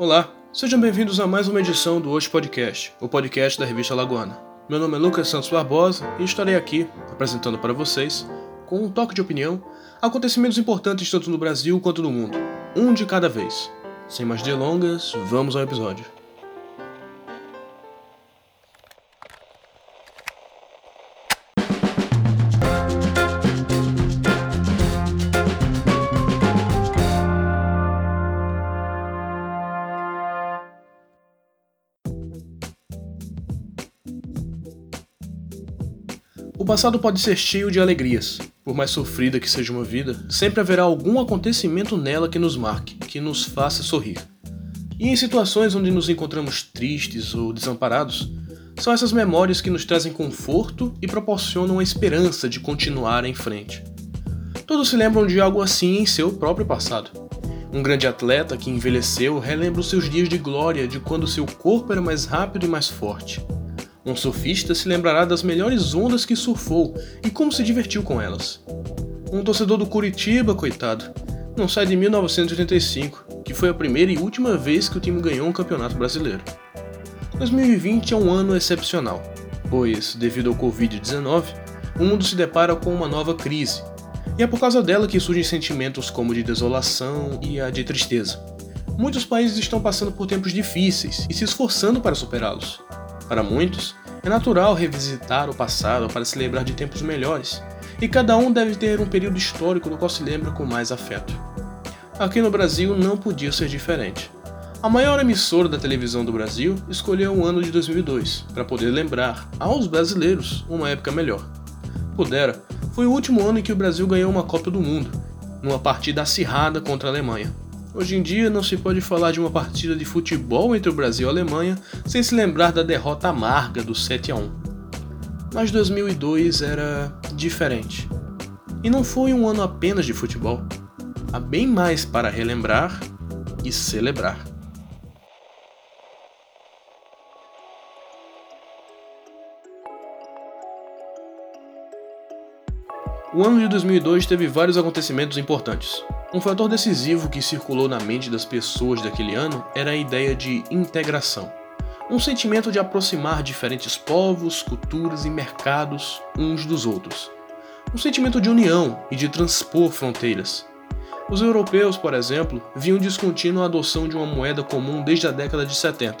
Olá, sejam bem-vindos a mais uma edição do Hoje Podcast, o podcast da revista Lagoana. Meu nome é Lucas Santos Barbosa e estarei aqui apresentando para vocês, com um toque de opinião, acontecimentos importantes tanto no Brasil quanto no mundo, um de cada vez. Sem mais delongas, vamos ao episódio. O passado pode ser cheio de alegrias. Por mais sofrida que seja uma vida, sempre haverá algum acontecimento nela que nos marque, que nos faça sorrir. E em situações onde nos encontramos tristes ou desamparados, são essas memórias que nos trazem conforto e proporcionam a esperança de continuar em frente. Todos se lembram de algo assim em seu próprio passado. Um grande atleta que envelheceu relembra os seus dias de glória de quando seu corpo era mais rápido e mais forte. Um surfista se lembrará das melhores ondas que surfou e como se divertiu com elas. Um torcedor do Curitiba, coitado, não sai de 1985, que foi a primeira e última vez que o time ganhou um campeonato brasileiro. 2020 é um ano excepcional, pois, devido ao Covid-19, o mundo se depara com uma nova crise, e é por causa dela que surgem sentimentos como de desolação e a de tristeza. Muitos países estão passando por tempos difíceis e se esforçando para superá-los. Para muitos, é natural revisitar o passado para se lembrar de tempos melhores, e cada um deve ter um período histórico do qual se lembra com mais afeto. Aqui no Brasil não podia ser diferente. A maior emissora da televisão do Brasil escolheu o ano de 2002 para poder lembrar aos brasileiros uma época melhor. Pudera, foi o último ano em que o Brasil ganhou uma Copa do Mundo, numa partida acirrada contra a Alemanha. Hoje em dia não se pode falar de uma partida de futebol entre o Brasil e a Alemanha sem se lembrar da derrota amarga do 7 a 1. Mas 2002 era diferente. E não foi um ano apenas de futebol. Há bem mais para relembrar e celebrar. O ano de 2002 teve vários acontecimentos importantes. Um fator decisivo que circulou na mente das pessoas daquele ano era a ideia de integração. Um sentimento de aproximar diferentes povos, culturas e mercados uns dos outros. Um sentimento de união e de transpor fronteiras. Os europeus, por exemplo, vinham discutindo a adoção de uma moeda comum desde a década de 70.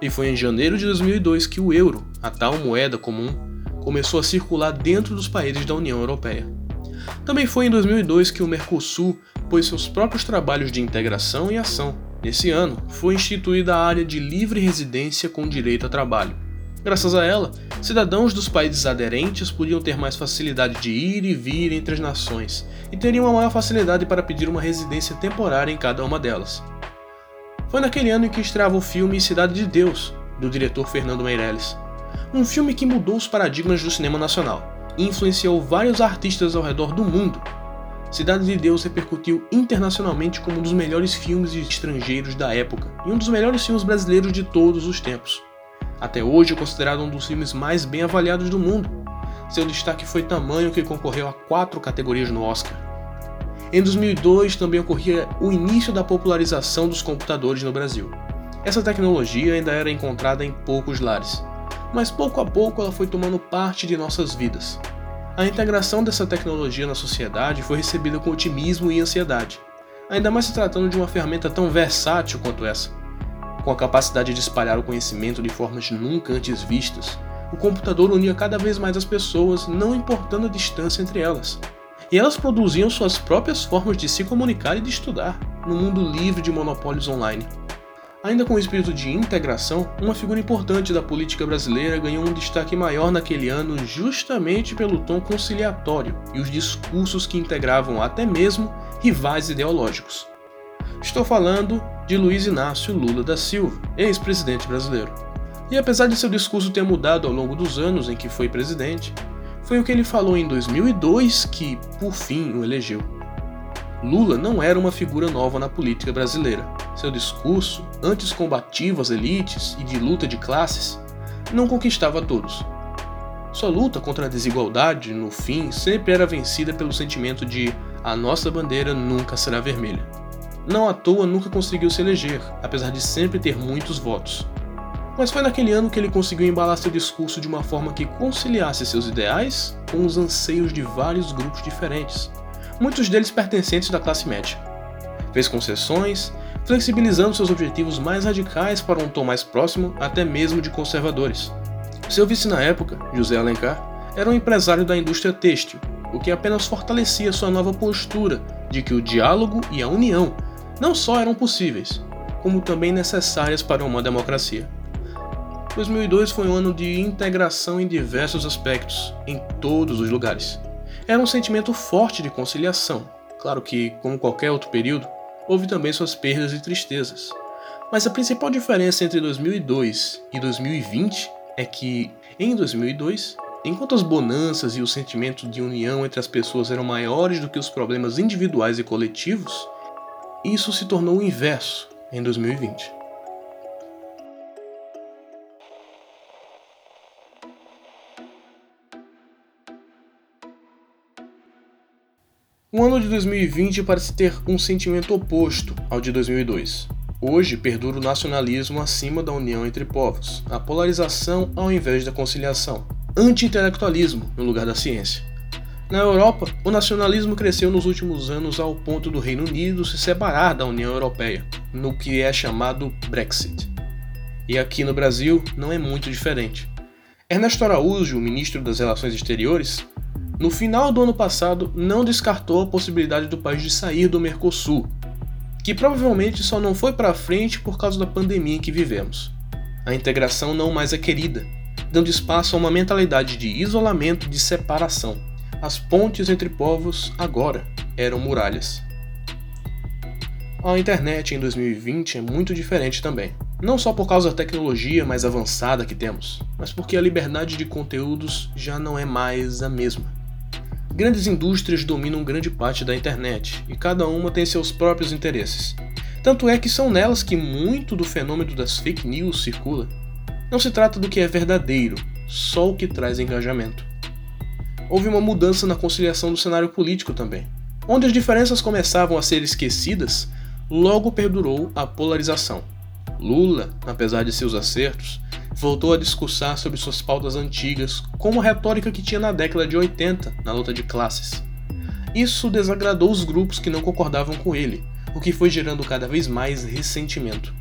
E foi em janeiro de 2002 que o euro, a tal moeda comum, começou a circular dentro dos países da União Europeia. Também foi em 2002 que o Mercosul pôs seus próprios trabalhos de integração em ação. Nesse ano, foi instituída a área de livre residência com direito a trabalho. Graças a ela, cidadãos dos países aderentes podiam ter mais facilidade de ir e vir entre as nações e teriam uma maior facilidade para pedir uma residência temporária em cada uma delas. Foi naquele ano em que estreava o filme Cidade de Deus, do diretor Fernando Meirelles um filme que mudou os paradigmas do cinema nacional e influenciou vários artistas ao redor do mundo. Cidade de Deus repercutiu internacionalmente como um dos melhores filmes estrangeiros da época e um dos melhores filmes brasileiros de todos os tempos. Até hoje é considerado um dos filmes mais bem avaliados do mundo. Seu destaque foi tamanho que concorreu a quatro categorias no Oscar. Em 2002 também ocorria o início da popularização dos computadores no Brasil. Essa tecnologia ainda era encontrada em poucos lares, mas pouco a pouco ela foi tomando parte de nossas vidas. A integração dessa tecnologia na sociedade foi recebida com otimismo e ansiedade, ainda mais se tratando de uma ferramenta tão versátil quanto essa. Com a capacidade de espalhar o conhecimento de formas nunca antes vistas, o computador unia cada vez mais as pessoas, não importando a distância entre elas. E elas produziam suas próprias formas de se comunicar e de estudar, no mundo livre de monopólios online. Ainda com o espírito de integração, uma figura importante da política brasileira ganhou um destaque maior naquele ano justamente pelo tom conciliatório e os discursos que integravam até mesmo rivais ideológicos. Estou falando de Luiz Inácio Lula da Silva, ex-presidente brasileiro. E apesar de seu discurso ter mudado ao longo dos anos em que foi presidente, foi o que ele falou em 2002 que, por fim, o elegeu. Lula não era uma figura nova na política brasileira. Seu discurso, antes combativo às elites e de luta de classes, não conquistava todos. Sua luta contra a desigualdade, no fim, sempre era vencida pelo sentimento de a nossa bandeira nunca será vermelha. não à toa nunca conseguiu se eleger, apesar de sempre ter muitos votos. Mas foi naquele ano que ele conseguiu embalar seu discurso de uma forma que conciliasse seus ideais com os anseios de vários grupos diferentes, muitos deles pertencentes da classe média. Fez concessões, flexibilizando seus objetivos mais radicais para um tom mais próximo até mesmo de conservadores. Seu vice na época, José Alencar, era um empresário da indústria têxtil, o que apenas fortalecia sua nova postura de que o diálogo e a união não só eram possíveis, como também necessárias para uma democracia. 2002 foi um ano de integração em diversos aspectos, em todos os lugares. Era um sentimento forte de conciliação. Claro que, como qualquer outro período, houve também suas perdas e tristezas. Mas a principal diferença entre 2002 e 2020 é que, em 2002, enquanto as bonanças e o sentimento de união entre as pessoas eram maiores do que os problemas individuais e coletivos, isso se tornou o inverso em 2020. O ano de 2020 parece ter um sentimento oposto ao de 2002. Hoje perdura o nacionalismo acima da união entre povos, a polarização ao invés da conciliação, anti-intelectualismo no lugar da ciência. Na Europa, o nacionalismo cresceu nos últimos anos ao ponto do Reino Unido se separar da União Europeia, no que é chamado Brexit. E aqui no Brasil não é muito diferente. Ernesto Araújo, ministro das Relações Exteriores, no final do ano passado, não descartou a possibilidade do país de sair do Mercosul, que provavelmente só não foi para frente por causa da pandemia em que vivemos. A integração não mais é querida, dando espaço a uma mentalidade de isolamento e de separação. As pontes entre povos agora eram muralhas. A internet em 2020 é muito diferente também. Não só por causa da tecnologia mais avançada que temos, mas porque a liberdade de conteúdos já não é mais a mesma. Grandes indústrias dominam grande parte da internet e cada uma tem seus próprios interesses. Tanto é que são nelas que muito do fenômeno das fake news circula. Não se trata do que é verdadeiro, só o que traz engajamento. Houve uma mudança na conciliação do cenário político também. Onde as diferenças começavam a ser esquecidas, logo perdurou a polarização. Lula, apesar de seus acertos, voltou a discursar sobre suas pautas antigas, como a retórica que tinha na década de 80 na luta de classes. Isso desagradou os grupos que não concordavam com ele, o que foi gerando cada vez mais ressentimento.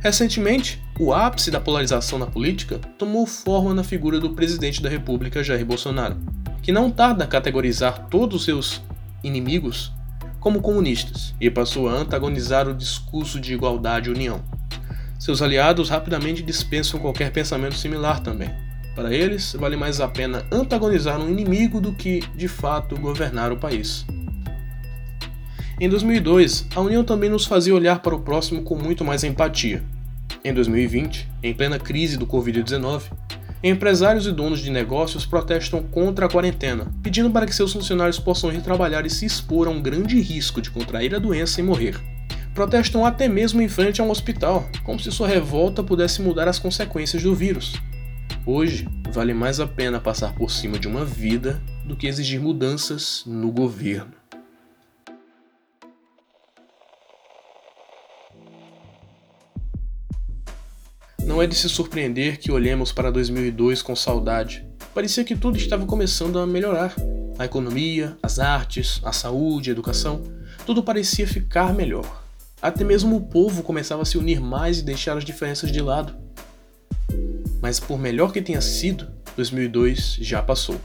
Recentemente, o ápice da polarização na política tomou forma na figura do presidente da República, Jair Bolsonaro, que não tarda a categorizar todos os seus inimigos como comunistas e passou a antagonizar o discurso de igualdade e união. Seus aliados rapidamente dispensam qualquer pensamento similar também. Para eles, vale mais a pena antagonizar um inimigo do que, de fato, governar o país. Em 2002, a União também nos fazia olhar para o próximo com muito mais empatia. Em 2020, em plena crise do Covid-19, empresários e donos de negócios protestam contra a quarentena, pedindo para que seus funcionários possam ir trabalhar e se expor a um grande risco de contrair a doença e morrer protestam até mesmo em frente a um hospital, como se sua revolta pudesse mudar as consequências do vírus. Hoje, vale mais a pena passar por cima de uma vida do que exigir mudanças no governo. Não é de se surpreender que olhemos para 2002 com saudade. Parecia que tudo estava começando a melhorar. A economia, as artes, a saúde, a educação, tudo parecia ficar melhor. Até mesmo o povo começava a se unir mais e deixar as diferenças de lado. Mas por melhor que tenha sido, 2002 já passou.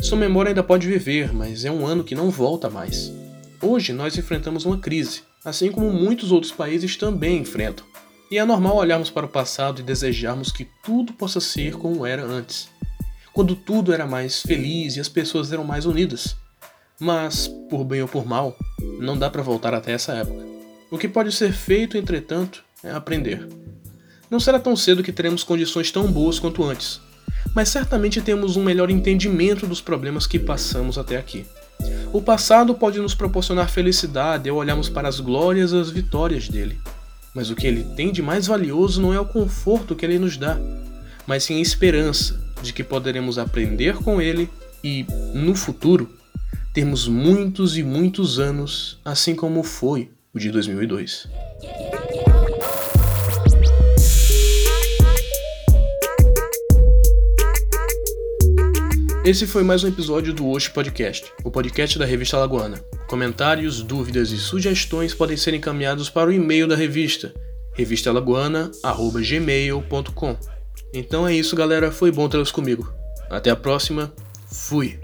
Sua memória ainda pode viver, mas é um ano que não volta mais. Hoje nós enfrentamos uma crise, assim como muitos outros países também enfrentam. E é normal olharmos para o passado e desejarmos que tudo possa ser como era antes, quando tudo era mais feliz e as pessoas eram mais unidas. Mas, por bem ou por mal, não dá para voltar até essa época. O que pode ser feito, entretanto, é aprender. Não será tão cedo que teremos condições tão boas quanto antes, mas certamente temos um melhor entendimento dos problemas que passamos até aqui. O passado pode nos proporcionar felicidade ao olharmos para as glórias e as vitórias dele, mas o que ele tem de mais valioso não é o conforto que ele nos dá, mas sim a esperança de que poderemos aprender com ele e, no futuro, termos muitos e muitos anos, assim como foi o de 2002. Esse foi mais um episódio do Osh Podcast, o podcast da revista Alagoana. Comentários, dúvidas e sugestões podem ser encaminhados para o e-mail da revista, revistalagoana.gmail.com. Então é isso, galera. Foi bom tê-los comigo. Até a próxima. Fui.